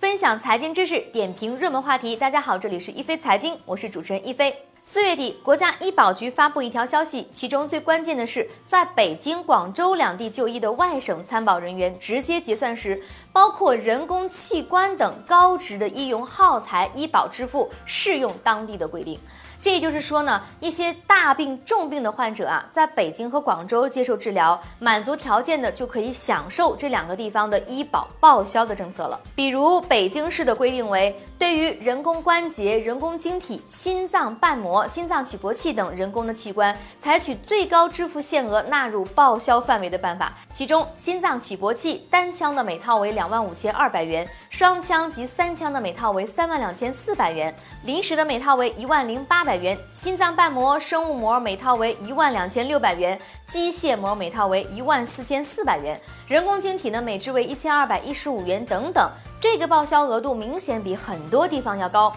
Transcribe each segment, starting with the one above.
分享财经知识，点评热门话题。大家好，这里是一飞财经，我是主持人一飞。四月底，国家医保局发布一条消息，其中最关键的是，在北京、广州两地就医的外省参保人员直接结算时，包括人工器官等高值的医用耗材，医保支付适用当地的规定。这也就是说呢，一些大病重病的患者啊，在北京和广州接受治疗，满足条件的就可以享受这两个地方的医保报销的政策了。比如北京市的规定为，对于人工关节、人工晶体、心脏瓣膜、心脏起搏器等人工的器官，采取最高支付限额纳入报销范围的办法。其中，心脏起搏器单枪的每套为两万五千二百元，双枪及三枪的每套为三万两千四百元，临时的每套为一万零八百。百元，心脏瓣膜、生物膜每套为一万两千六百元，机械膜每套为一万四千四百元，人工晶体呢每支为一千二百一十五元等等，这个报销额度明显比很多地方要高。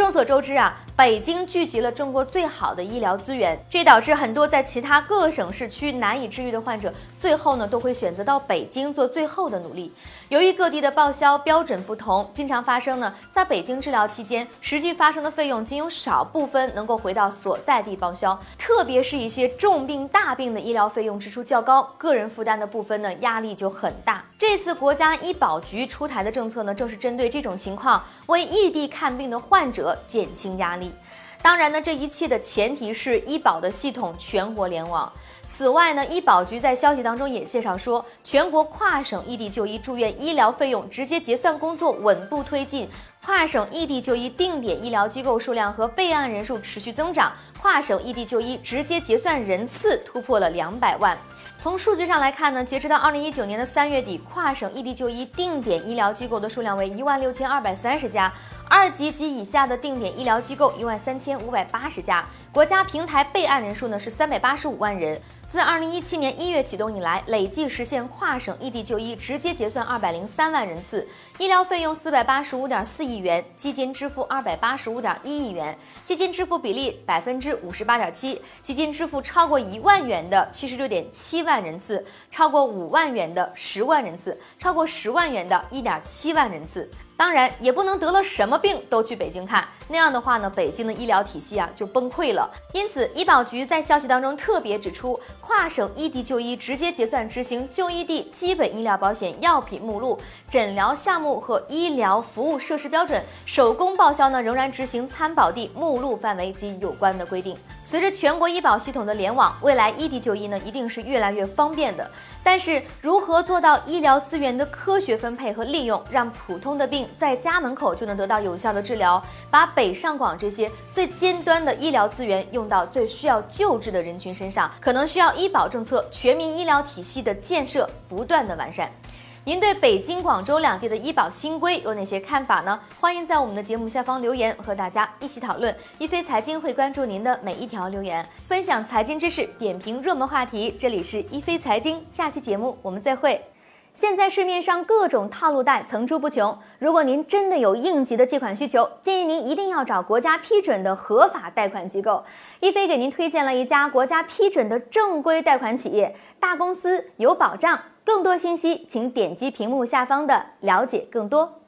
众所周知啊，北京聚集了中国最好的医疗资源，这导致很多在其他各省市区难以治愈的患者，最后呢都会选择到北京做最后的努力。由于各地的报销标准不同，经常发生呢，在北京治疗期间，实际发生的费用仅有少部分能够回到所在地报销，特别是一些重病大病的医疗费用支出较高，个人负担的部分呢，压力就很大。这次国家医保局出台的政策呢，正是针对这种情况，为异地看病的患者减轻压力。当然呢，这一切的前提是医保的系统全国联网。此外呢，医保局在消息当中也介绍说，全国跨省异地就医住院医疗费用直接结算工作稳步推进，跨省异地就医定点医疗机构数量和备案人数持续增长，跨省异地就医直接结算人次突破了两百万。从数据上来看呢，截止到二零一九年的三月底，跨省异地就医定点医疗机构的数量为一万六千二百三十家。二级及以下的定点医疗机构一万三千五百八十家，国家平台备案人数呢是三百八十五万人。自二零一七年一月启动以来，累计实现跨省异地就医直接结算二百零三万人次，医疗费用四百八十五点四亿元，基金支付二百八十五点一亿元，基金支付比例百分之五十八点七，基金支付超过一万元的七十六点七万人次，超过五万元的十万人次，超过十万元的一点七万人次。当然也不能得了什么病都去北京看，那样的话呢，北京的医疗体系啊就崩溃了。因此，医保局在消息当中特别指出，跨省异地就医直接结算执行就医地基本医疗保险药品目录、诊疗项目和医疗服务设施标准，手工报销呢仍然执行参保地目录范围及有关的规定。随着全国医保系统的联网，未来异地就医呢一定是越来越方便的。但是，如何做到医疗资源的科学分配和利用，让普通的病在家门口就能得到有效的治疗，把北上广这些最尖端的医疗资源用到最需要救治的人群身上，可能需要医保政策、全民医疗体系的建设不断的完善。您对北京、广州两地的医保新规有哪些看法呢？欢迎在我们的节目下方留言，和大家一起讨论。一飞财经会关注您的每一条留言，分享财经知识，点评热门话题。这里是一飞财经，下期节目我们再会。现在市面上各种套路贷层出不穷，如果您真的有应急的借款需求，建议您一定要找国家批准的合法贷款机构。一飞给您推荐了一家国家批准的正规贷款企业，大公司有保障。更多信息，请点击屏幕下方的了解更多。